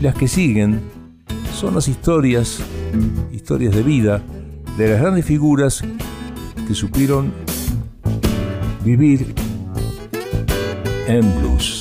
Las que siguen son las historias, historias de vida de las grandes figuras que supieron vivir en blues.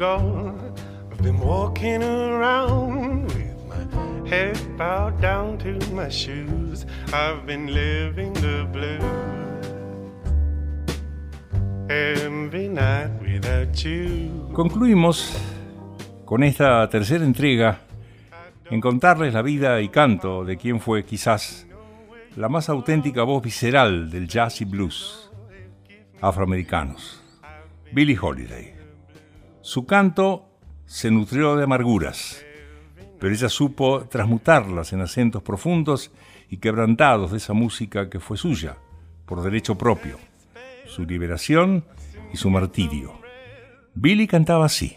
I've been walking around with my head bowed down to my shoes. I've been living the without you. Concluimos con esta tercera entrega en contarles la vida y canto de quien fue quizás la más auténtica voz visceral del jazz y blues afroamericanos, Billie Holiday. Su canto se nutrió de amarguras, pero ella supo transmutarlas en acentos profundos y quebrantados de esa música que fue suya, por derecho propio, su liberación y su martirio. Billy cantaba así.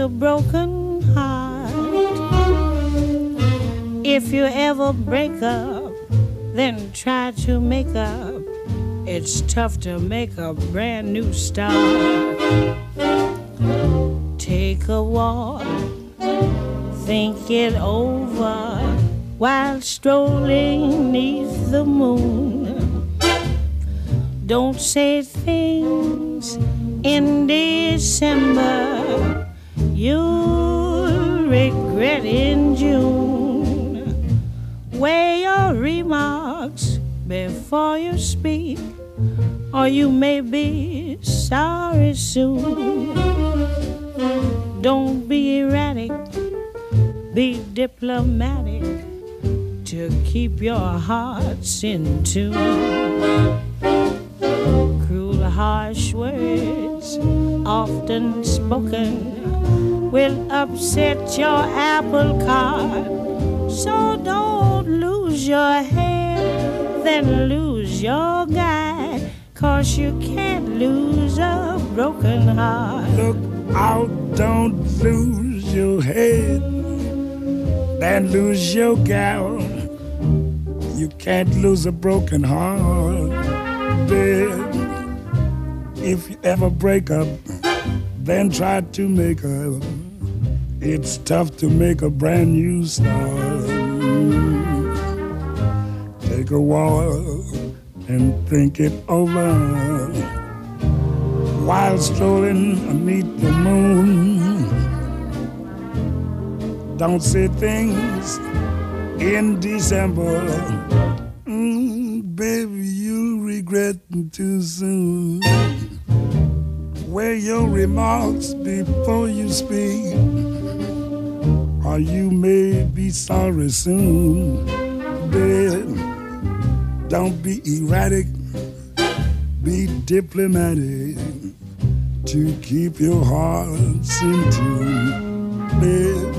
A broken heart. If you ever break up, then try to make up. It's tough to make a brand new start. Take a walk, think it over while strolling neath the moon. Don't say things in December you'll regret in June. Weigh your remarks before you speak, or you may be sorry soon. Don't be erratic, be diplomatic to keep your hearts in tune. Cruel, harsh words, often spoken, will upset your apple cart. So don't lose your head, then lose your guy. Cause you can't lose a broken heart. Look out, don't lose your head, then lose your gal. You can't lose a broken heart, babe. If you ever break up, then try to make up. It's tough to make a brand new start. Take a while and think it over while strolling beneath the moon. Don't say things in December, mm, baby, You'll regret too soon. Weigh your remarks before you speak, or you may be sorry soon. Babe, don't be erratic, be diplomatic to keep your hearts in tune. Babe,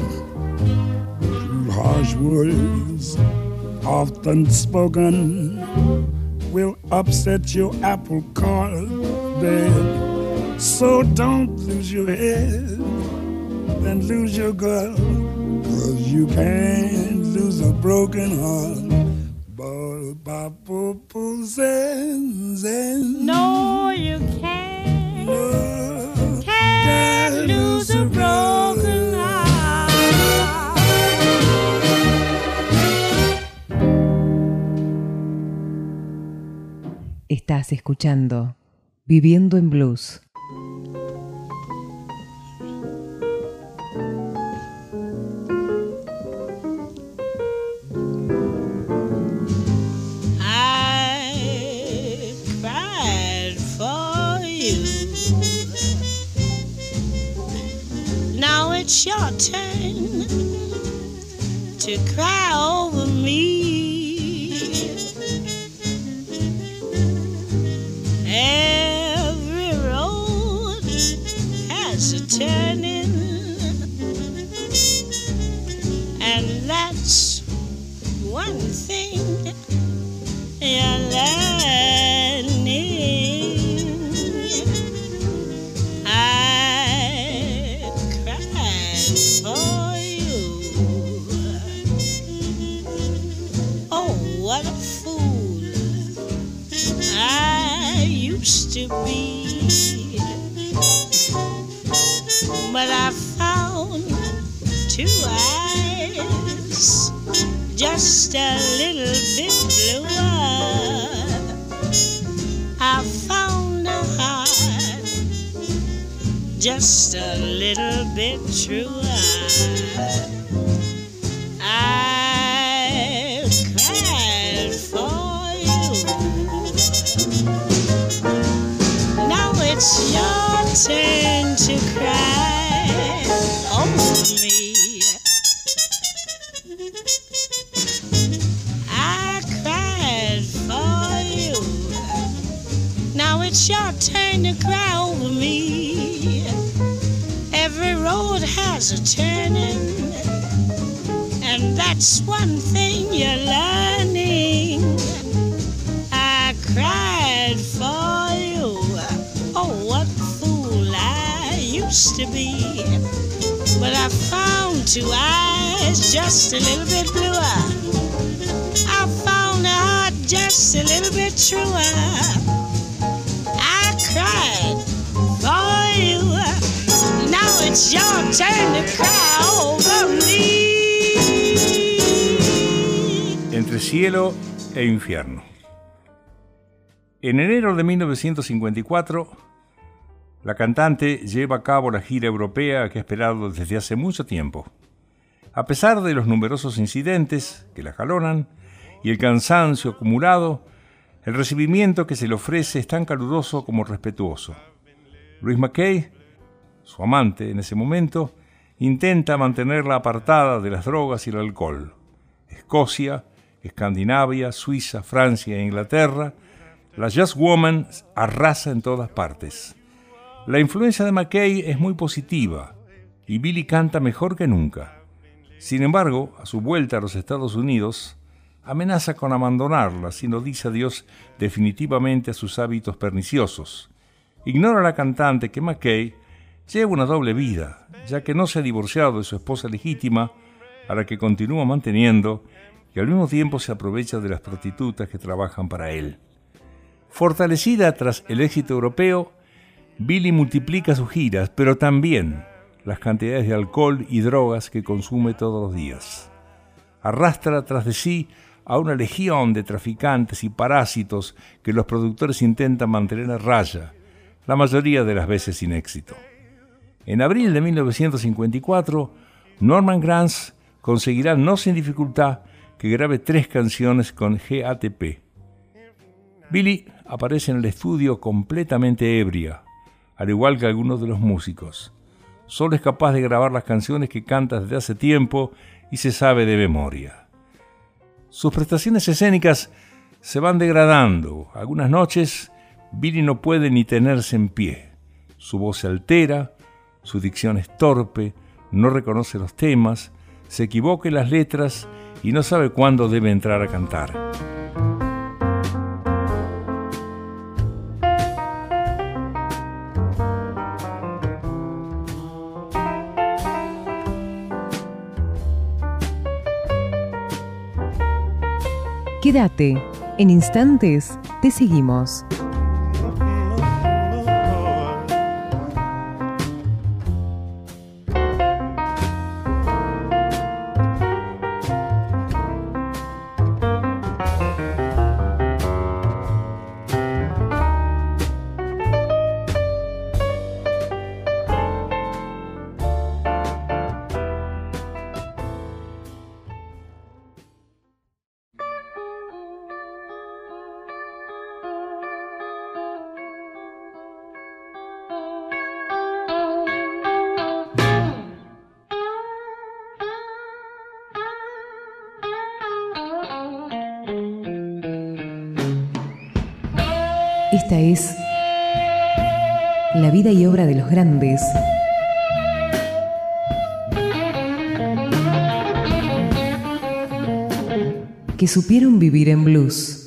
harsh words often spoken will upset your apple cart, babe. So don't lose your head and lose your girl, cause you can't lose a broken heart. No, you can't. Can't lose a broken heart. Estás escuchando Viviendo en Blues. To cry just a little bit bluer. I found a heart just a little bit truer. I cried for you. Now it's your turn cry over me. Every road has a turning, and that's one thing you're learning. I cried for you. Oh, what fool I used to be. But I found two eyes just a little bit bluer. I found a heart just a little bit truer. Entre cielo e infierno. En enero de 1954, la cantante lleva a cabo la gira europea que ha esperado desde hace mucho tiempo. A pesar de los numerosos incidentes que la jalonan y el cansancio acumulado, el recibimiento que se le ofrece es tan caluroso como respetuoso. Luis McKay, su amante en ese momento, intenta mantenerla apartada de las drogas y el alcohol. Escocia, Escandinavia, Suiza, Francia e Inglaterra, la Just Woman arrasa en todas partes. La influencia de McKay es muy positiva y Billy canta mejor que nunca. Sin embargo, a su vuelta a los Estados Unidos, amenaza con abandonarla si no dice adiós definitivamente a sus hábitos perniciosos. Ignora la cantante que McKay lleva una doble vida, ya que no se ha divorciado de su esposa legítima, a la que continúa manteniendo, y al mismo tiempo se aprovecha de las prostitutas que trabajan para él. Fortalecida tras el éxito europeo, Billy multiplica sus giras, pero también las cantidades de alcohol y drogas que consume todos los días. Arrastra tras de sí a una legión de traficantes y parásitos que los productores intentan mantener a raya, la mayoría de las veces sin éxito. En abril de 1954, Norman Granz conseguirá no sin dificultad que grabe tres canciones con GATP. Billy aparece en el estudio completamente ebria, al igual que algunos de los músicos. Solo es capaz de grabar las canciones que canta desde hace tiempo y se sabe de memoria. Sus prestaciones escénicas se van degradando. Algunas noches Billy no puede ni tenerse en pie. Su voz se altera, su dicción es torpe, no reconoce los temas, se equivoca en las letras y no sabe cuándo debe entrar a cantar. Quédate, en instantes te seguimos. Esta es la vida y obra de los grandes. que supieron vivir en blues.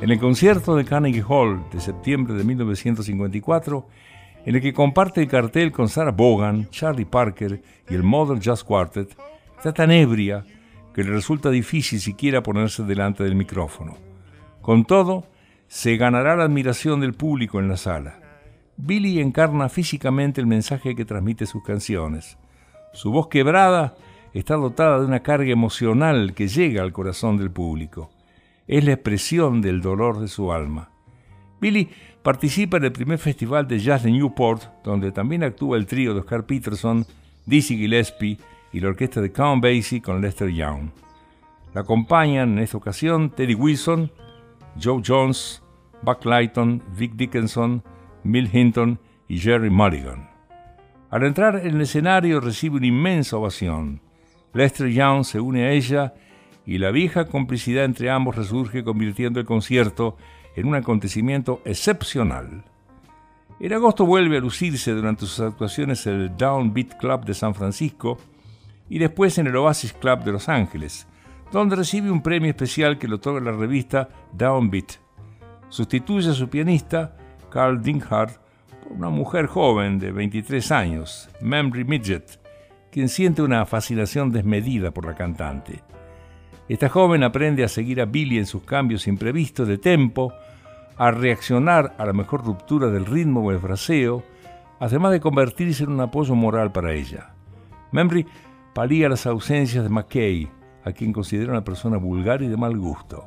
En el concierto de Carnegie Hall de septiembre de 1954, en el que comparte el cartel con Sarah Vaughan, Charlie Parker y el Modern Jazz Quartet, está tan ebria que le resulta difícil siquiera ponerse delante del micrófono. Con todo, se ganará la admiración del público en la sala. Billy encarna físicamente el mensaje que transmite sus canciones. Su voz quebrada está dotada de una carga emocional que llega al corazón del público. Es la expresión del dolor de su alma. Billy participa en el primer festival de jazz de Newport, donde también actúa el trío de Oscar Peterson, Dizzy Gillespie y la orquesta de Count Basie con Lester Young. La acompañan en esta ocasión Teddy Wilson, Joe Jones, Buck Lighton, Vic Dickinson, Bill Hinton y Jerry Mulligan. Al entrar en el escenario recibe una inmensa ovación. Lester Young se une a ella y la vieja complicidad entre ambos resurge convirtiendo el concierto en un acontecimiento excepcional. En agosto vuelve a lucirse durante sus actuaciones en el Downbeat Club de San Francisco y después en el Oasis Club de Los Ángeles, donde recibe un premio especial que le otorga la revista Downbeat. Sustituye a su pianista, Carl Dinghart, por una mujer joven de 23 años, Mamrie Midget, quien siente una fascinación desmedida por la cantante. Esta joven aprende a seguir a Billy en sus cambios imprevistos de tempo, a reaccionar a la mejor ruptura del ritmo o el fraseo, además de convertirse en un apoyo moral para ella. Mamrie palía las ausencias de McKay, a quien considera una persona vulgar y de mal gusto.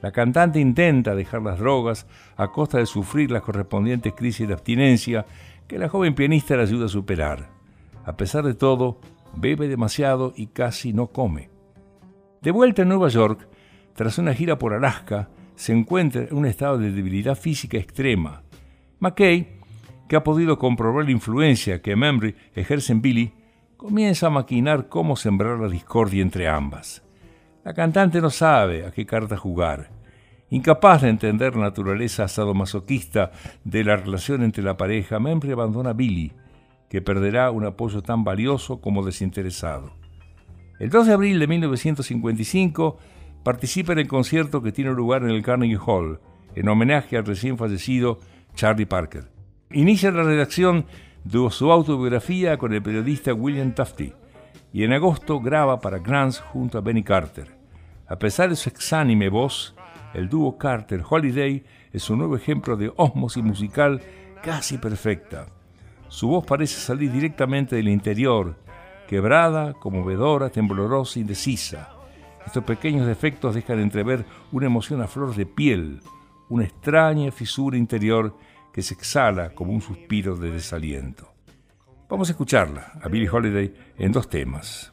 La cantante intenta dejar las drogas a costa de sufrir las correspondientes crisis de abstinencia que la joven pianista le ayuda a superar. A pesar de todo, bebe demasiado y casi no come. De vuelta en Nueva York, tras una gira por Alaska, se encuentra en un estado de debilidad física extrema. McKay, que ha podido comprobar la influencia que Membry ejerce en Billy, comienza a maquinar cómo sembrar la discordia entre ambas. La cantante no sabe a qué carta jugar. Incapaz de entender la naturaleza sadomasoquista de la relación entre la pareja, Membry abandona a Billy, que perderá un apoyo tan valioso como desinteresado. El 2 de abril de 1955 participa en el concierto que tiene lugar en el Carnegie Hall, en homenaje al recién fallecido Charlie Parker. Inicia la redacción de su autobiografía con el periodista William Tufte y en agosto graba para Grants junto a Benny Carter. A pesar de su exánime voz, el dúo Carter-Holiday es un nuevo ejemplo de ósmosis musical casi perfecta. Su voz parece salir directamente del interior, quebrada, conmovedora, temblorosa, indecisa. Estos pequeños defectos dejan entrever una emoción a flor de piel, una extraña fisura interior que se exhala como un suspiro de desaliento. Vamos a escucharla, a Billie Holiday, en dos temas.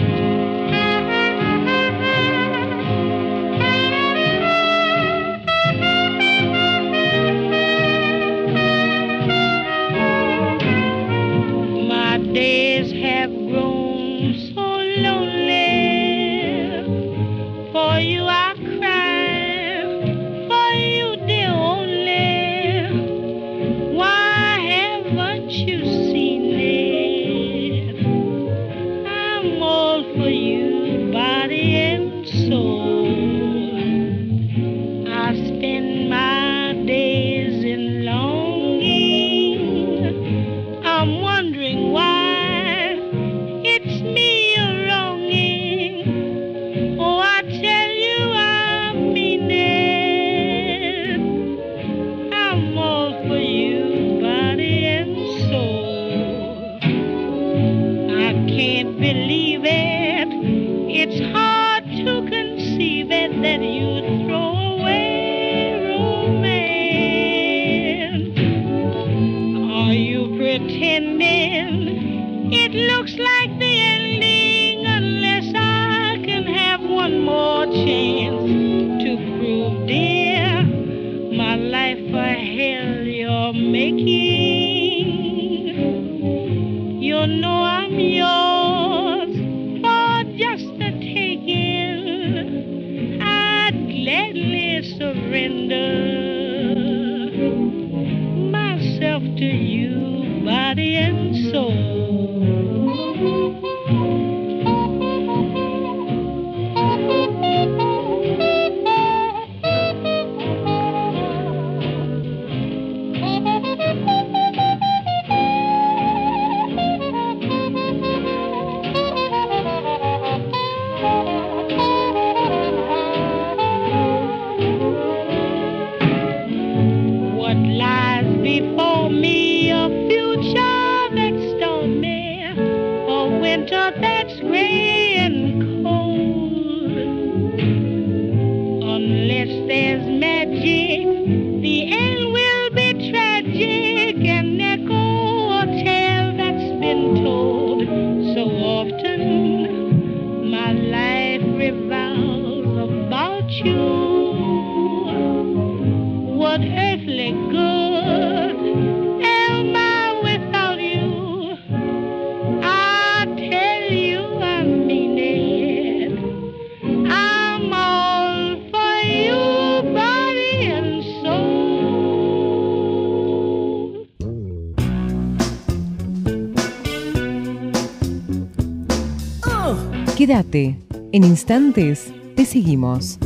Quédate. En instantes te seguimos.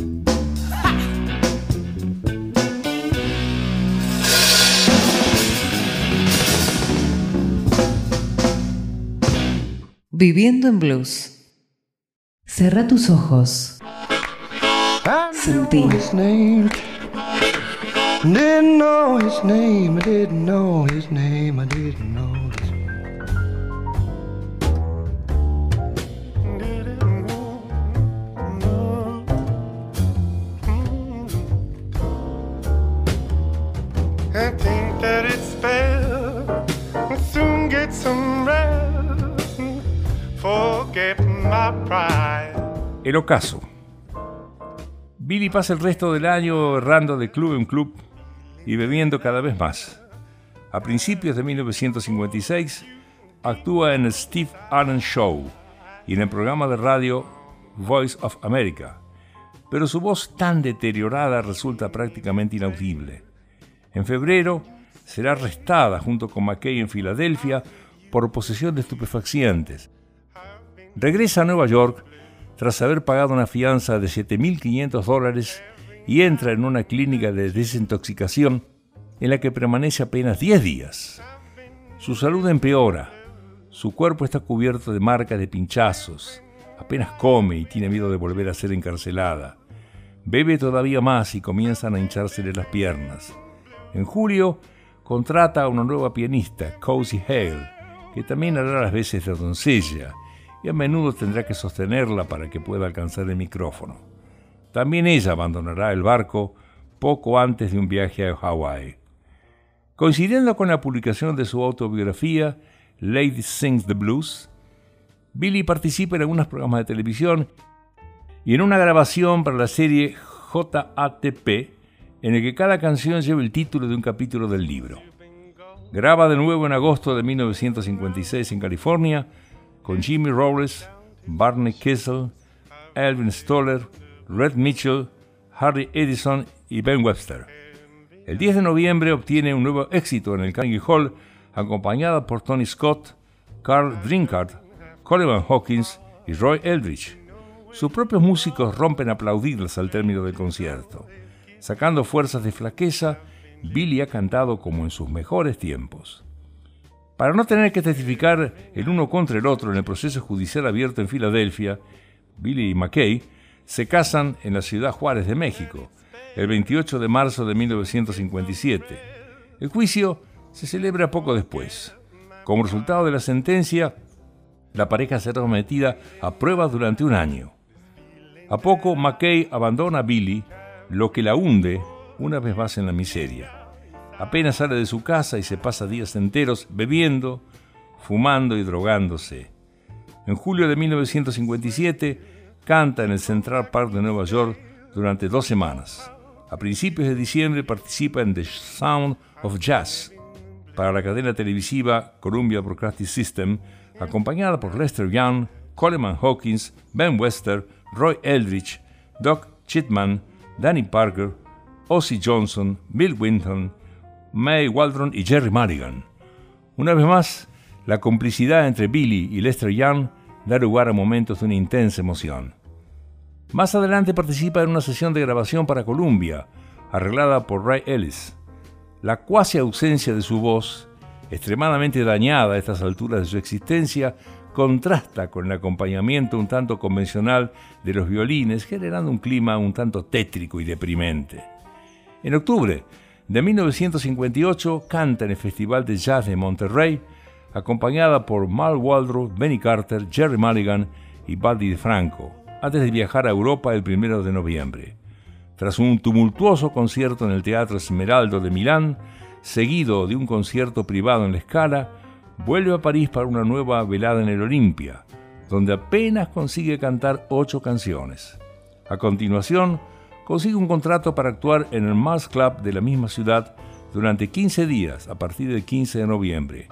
Viviendo en blues. Cerra tus ojos. Sentí. Didn't know his name, I didn't know his name, I didn't know El ocaso. Billy pasa el resto del año errando de club en club y bebiendo cada vez más. A principios de 1956 actúa en el Steve Allen Show y en el programa de radio Voice of America, pero su voz tan deteriorada resulta prácticamente inaudible. En febrero será arrestada junto con McKay en Filadelfia por posesión de estupefacientes. Regresa a Nueva York tras haber pagado una fianza de 7.500 dólares y entra en una clínica de desintoxicación en la que permanece apenas 10 días. Su salud empeora, su cuerpo está cubierto de marcas de pinchazos, apenas come y tiene miedo de volver a ser encarcelada. Bebe todavía más y comienzan a hinchársele las piernas. En julio contrata a una nueva pianista, Cozy Hale, que también hará las veces de doncella y a menudo tendrá que sostenerla para que pueda alcanzar el micrófono. También ella abandonará el barco poco antes de un viaje a Hawái. Coincidiendo con la publicación de su autobiografía, Lady Sings the Blues, Billy participa en algunos programas de televisión y en una grabación para la serie JATP, en el que cada canción lleva el título de un capítulo del libro. Graba de nuevo en agosto de 1956 en California con Jimmy Robles, Barney Kessel, Elvin Stoller, Red Mitchell, Harry Edison y Ben Webster. El 10 de noviembre obtiene un nuevo éxito en el Carnegie Hall, acompañada por Tony Scott, Carl Drinkard, Coleman Hawkins y Roy Eldridge. Sus propios músicos rompen a aplaudirles al término del concierto. Sacando fuerzas de flaqueza, Billy ha cantado como en sus mejores tiempos. Para no tener que testificar el uno contra el otro en el proceso judicial abierto en Filadelfia, Billy y McKay se casan en la ciudad Juárez de México, el 28 de marzo de 1957. El juicio se celebra poco después. Como resultado de la sentencia, la pareja será sometida a pruebas durante un año. A poco, McKay abandona a Billy, lo que la hunde una vez más en la miseria. Apenas sale de su casa y se pasa días enteros bebiendo, fumando y drogándose. En julio de 1957 canta en el Central Park de Nueva York durante dos semanas. A principios de diciembre participa en The Sound of Jazz para la cadena televisiva Columbia Broadcasting System, acompañada por Lester Young, Coleman Hawkins, Ben Wester, Roy Eldridge, Doc Chitman, Danny Parker, Ozzy Johnson, Bill Winton, May Waldron y Jerry Mulligan. Una vez más, la complicidad entre Billy y Lester Young da lugar a momentos de una intensa emoción. Más adelante participa en una sesión de grabación para Columbia, arreglada por Ray Ellis. La cuasi ausencia de su voz, extremadamente dañada a estas alturas de su existencia, contrasta con el acompañamiento un tanto convencional de los violines, generando un clima un tanto tétrico y deprimente. En octubre, de 1958 canta en el Festival de Jazz de Monterrey, acompañada por Mal Waldron, Benny Carter, Jerry Mulligan y Buddy DeFranco, antes de viajar a Europa el 1 de noviembre. Tras un tumultuoso concierto en el Teatro Esmeraldo de Milán, seguido de un concierto privado en la Scala, vuelve a París para una nueva velada en el Olimpia, donde apenas consigue cantar ocho canciones. A continuación, consigue un contrato para actuar en el Mars Club de la misma ciudad durante 15 días a partir del 15 de noviembre.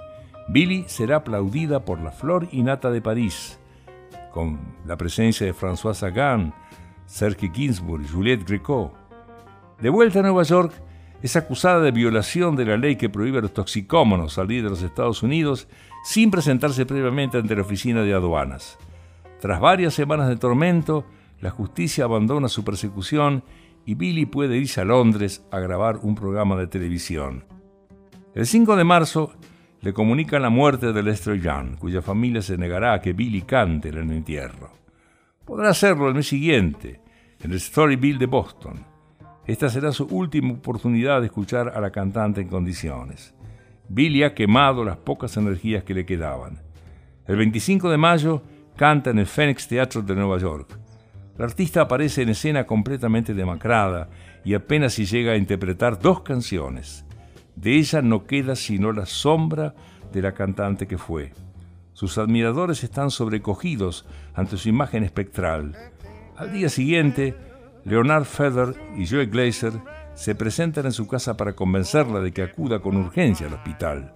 Billy será aplaudida por la Flor y Nata de París, con la presencia de François Sagan, Serge Gainsbourg y Juliette Gréco. De vuelta a Nueva York, es acusada de violación de la ley que prohíbe a los toxicómanos salir de los Estados Unidos sin presentarse previamente ante la oficina de aduanas. Tras varias semanas de tormento, la justicia abandona su persecución y Billy puede irse a Londres a grabar un programa de televisión. El 5 de marzo le comunican la muerte de Lester Young, cuya familia se negará a que Billy cante en el entierro. Podrá hacerlo el mes siguiente, en el Storyville de Boston. Esta será su última oportunidad de escuchar a la cantante en condiciones. Billy ha quemado las pocas energías que le quedaban. El 25 de mayo canta en el Phoenix Theatre de Nueva York. La artista aparece en escena completamente demacrada y apenas si llega a interpretar dos canciones. De ella no queda sino la sombra de la cantante que fue. Sus admiradores están sobrecogidos ante su imagen espectral. Al día siguiente, Leonard Feather y Joe Glazer se presentan en su casa para convencerla de que acuda con urgencia al hospital.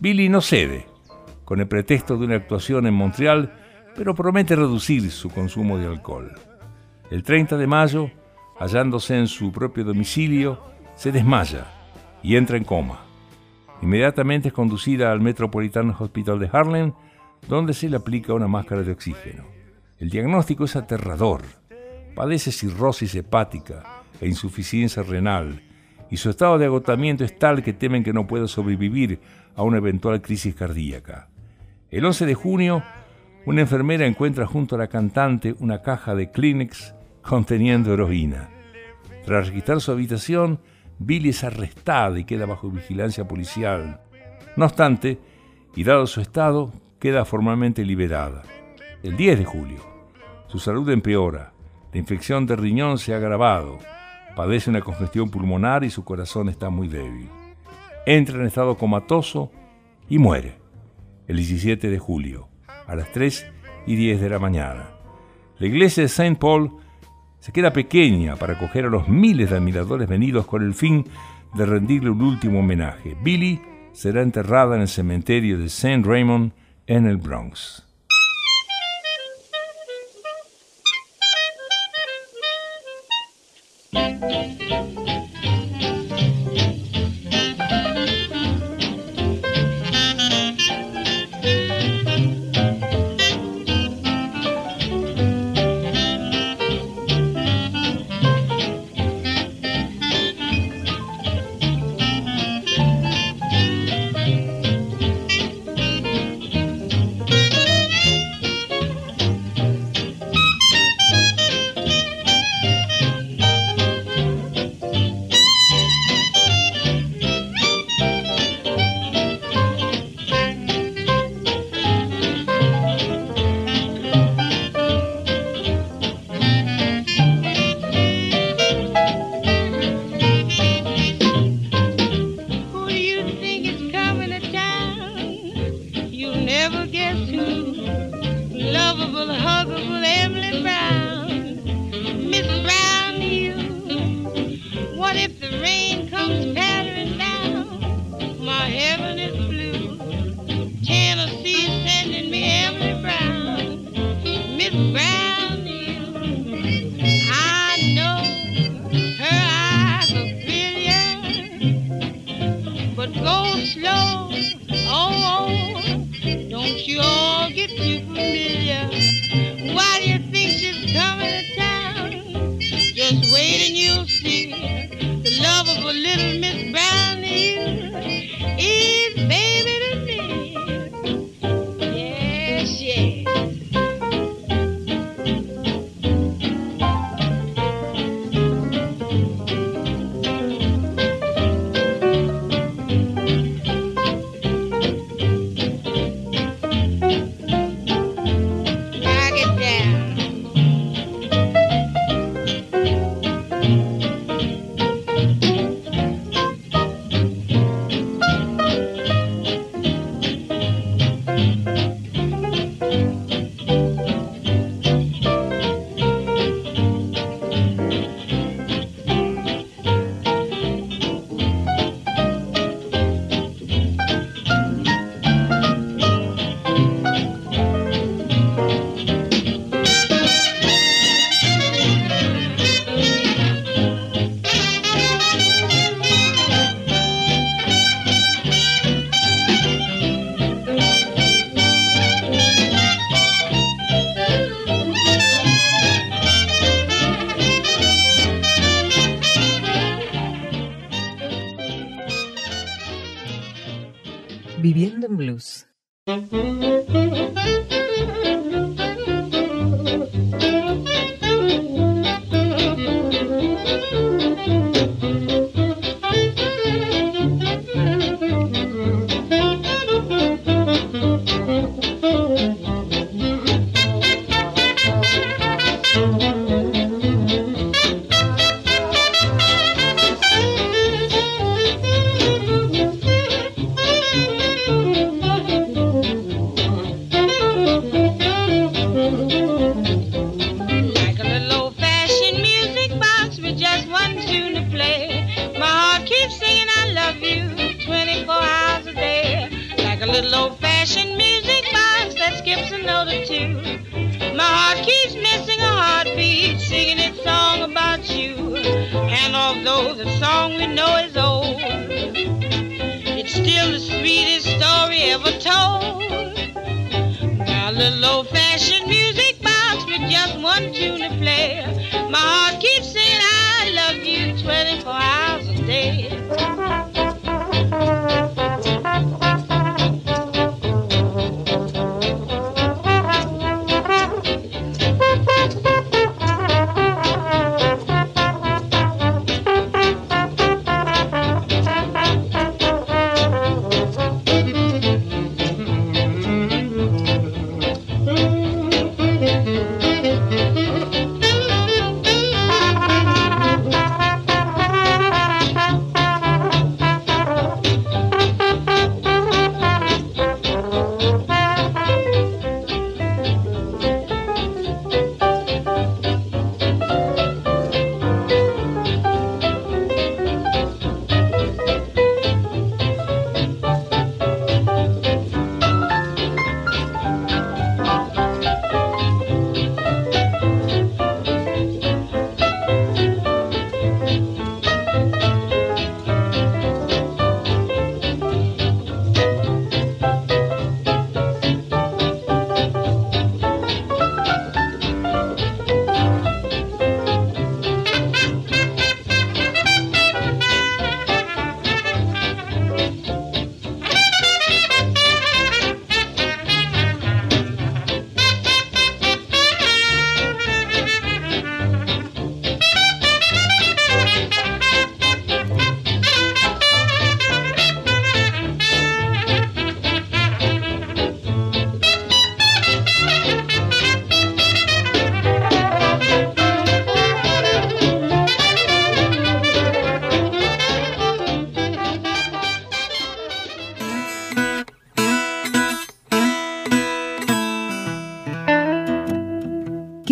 Billy no cede, con el pretexto de una actuación en Montreal, pero promete reducir su consumo de alcohol. El 30 de mayo, hallándose en su propio domicilio, se desmaya y entra en coma. Inmediatamente es conducida al Metropolitan Hospital de Harlem, donde se le aplica una máscara de oxígeno. El diagnóstico es aterrador. Padece cirrosis hepática e insuficiencia renal, y su estado de agotamiento es tal que temen que no pueda sobrevivir a una eventual crisis cardíaca. El 11 de junio, una enfermera encuentra junto a la cantante una caja de Kleenex conteniendo heroína. Tras registrar su habitación, Billy es arrestada y queda bajo vigilancia policial. No obstante, y dado su estado, queda formalmente liberada. El 10 de julio, su salud empeora, la infección de riñón se ha agravado, padece una congestión pulmonar y su corazón está muy débil. Entra en estado comatoso y muere el 17 de julio, a las 3 y 10 de la mañana. La iglesia de Saint Paul se queda pequeña para acoger a los miles de admiradores venidos con el fin de rendirle un último homenaje. Billy será enterrada en el cementerio de Saint Raymond en el Bronx.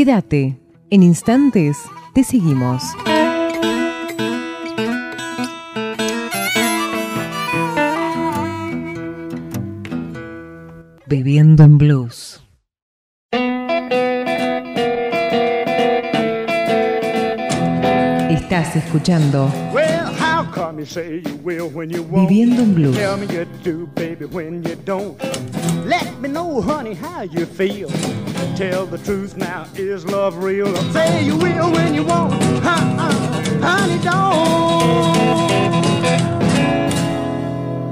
Quédate, en instantes te seguimos. Bebiendo en blues. Estás escuchando Viviendo en Blues. Let me know, honey, how you feel. Tell the truth now, is love real? Say you will when you want, uh, honey, don't.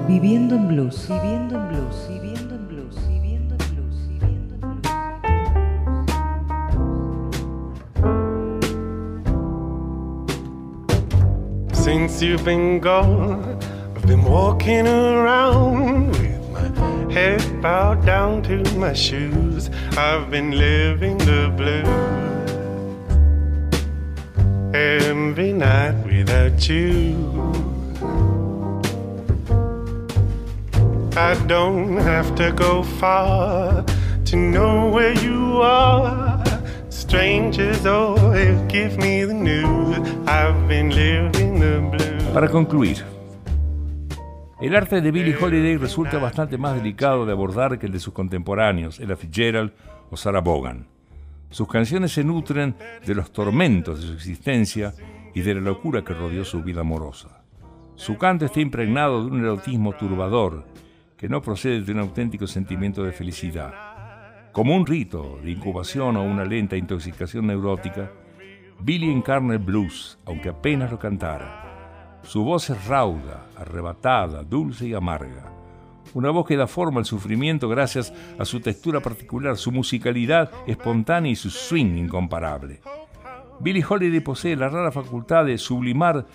Viviendo en Blues. Viviendo en Blues. Viviendo en Blues. Viviendo en Blues. Viviendo en Blues. Since you've been gone, I've been walking around head bowed down to my shoes. I've been living the blues every night without you. I don't have to go far to know where you are. Strangers always give me the news. I've been living the blues. Para concluir. El arte de Billie Holiday resulta bastante más delicado de abordar que el de sus contemporáneos, Ella Fitzgerald o Sarah Vaughan. Sus canciones se nutren de los tormentos de su existencia y de la locura que rodeó su vida amorosa. Su canto está impregnado de un erotismo turbador que no procede de un auténtico sentimiento de felicidad. Como un rito de incubación o una lenta intoxicación neurótica, Billie encarna el blues, aunque apenas lo cantara. Su voz es rauda, arrebatada, dulce y amarga. Una voz que da forma al sufrimiento gracias a su textura particular, su musicalidad espontánea y su swing incomparable. Billie Holiday posee la rara facultad de sublimar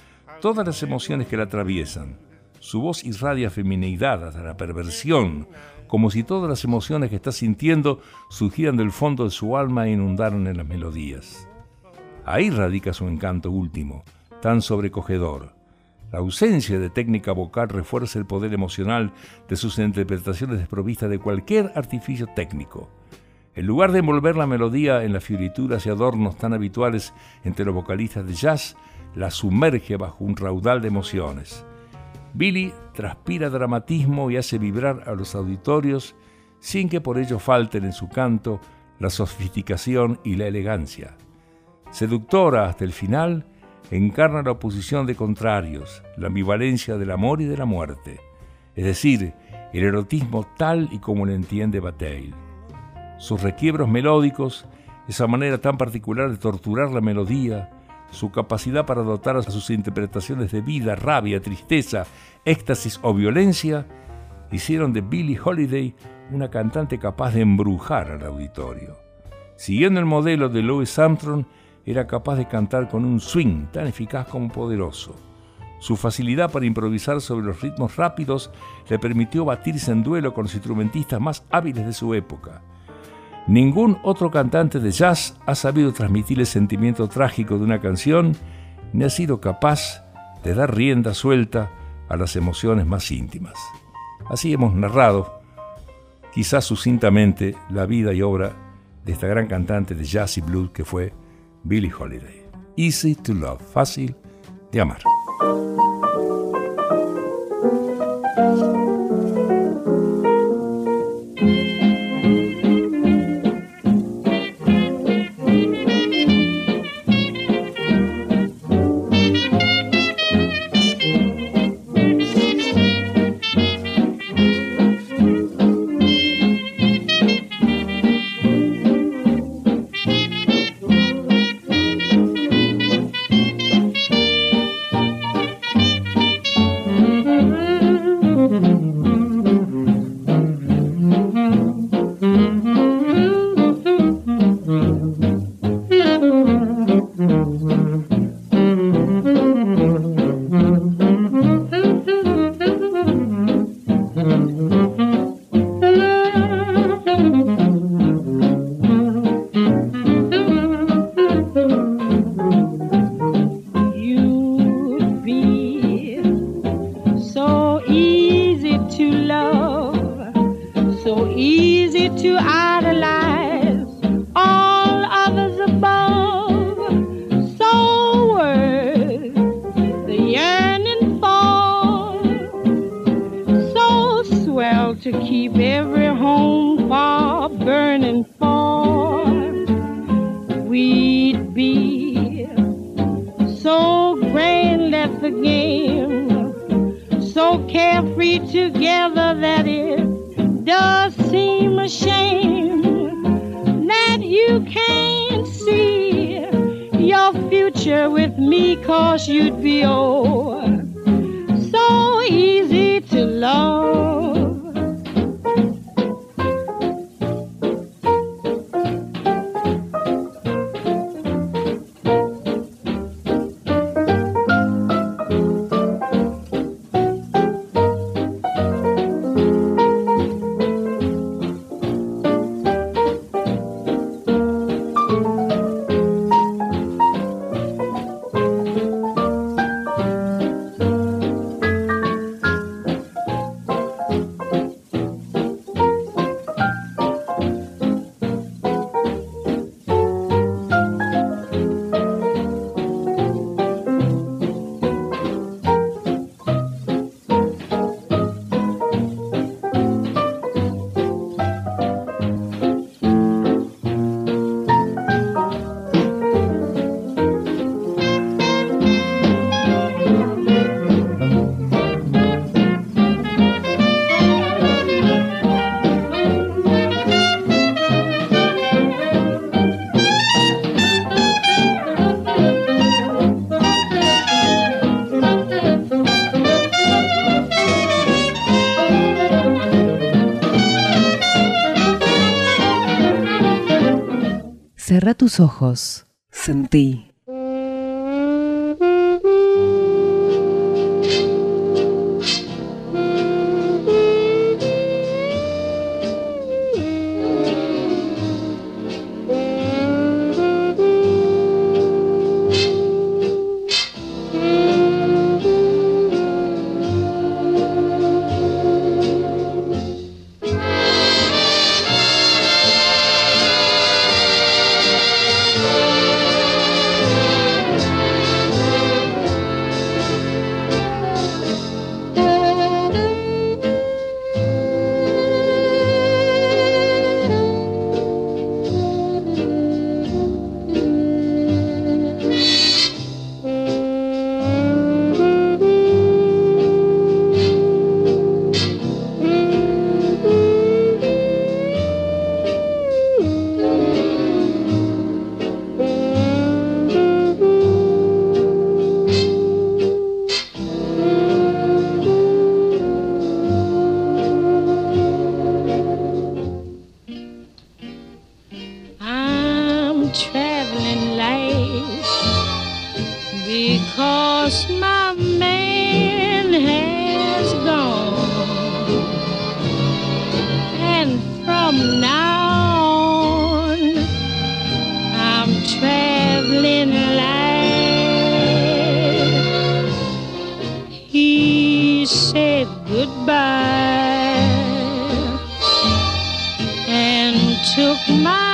todas las emociones que la atraviesan. Su voz irradia femineidad hasta la perversión, como si todas las emociones que está sintiendo surgieran del fondo de su alma e inundaran en las melodías. Ahí radica su encanto último, tan sobrecogedor. La ausencia de técnica vocal refuerza el poder emocional de sus interpretaciones desprovistas de cualquier artificio técnico. En lugar de envolver la melodía en las fiorituras y adornos tan habituales entre los vocalistas de jazz, la sumerge bajo un raudal de emociones. Billy transpira dramatismo y hace vibrar a los auditorios sin que por ello falten en su canto la sofisticación y la elegancia. Seductora hasta el final, encarna la oposición de contrarios, la ambivalencia del amor y de la muerte, es decir, el erotismo tal y como lo entiende Bataille. Sus requiebros melódicos, esa manera tan particular de torturar la melodía, su capacidad para dotar a sus interpretaciones de vida, rabia, tristeza, éxtasis o violencia, hicieron de Billie Holiday una cantante capaz de embrujar al auditorio. Siguiendo el modelo de Louis Armstrong, era capaz de cantar con un swing tan eficaz como poderoso. Su facilidad para improvisar sobre los ritmos rápidos le permitió batirse en duelo con los instrumentistas más hábiles de su época. Ningún otro cantante de jazz ha sabido transmitir el sentimiento trágico de una canción ni ha sido capaz de dar rienda suelta a las emociones más íntimas. Así hemos narrado, quizás sucintamente, la vida y obra de esta gran cantante de jazz y blues que fue Billie Holiday. Easy to love, fácil de amar. Tus ojos. Sentí. Goodbye and took my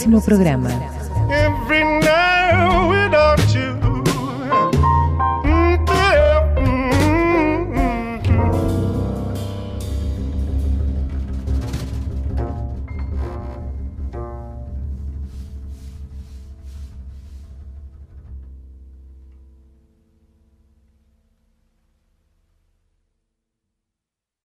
próximo programa.